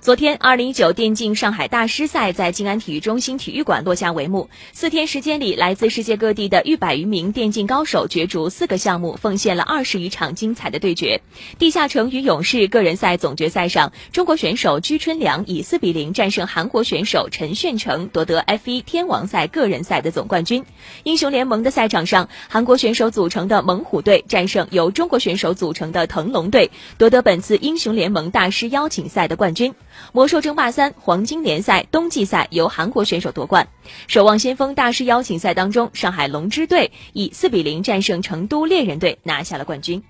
昨天，二零一九电竞上海大师赛在静安体育中心体育馆落下帷幕。四天时间里，来自世界各地的逾百余名电竞高手角逐四个项目，奉献了二十余场精彩的对决。地下城与勇士个人赛总决赛上，中国选手鞠春良以四比零战胜韩国选手陈炫成，夺得 F 一天王赛个人赛的总冠军。英雄联盟的赛场上，韩国选手组成的猛虎队战胜由中国选手组成的腾龙队，夺得本次英雄联盟大师邀请赛的冠军。魔兽争霸三黄金联赛冬季赛由韩国选手夺冠，守望先锋大师邀请赛当中，上海龙之队以四比零战胜成都猎人队，拿下了冠军。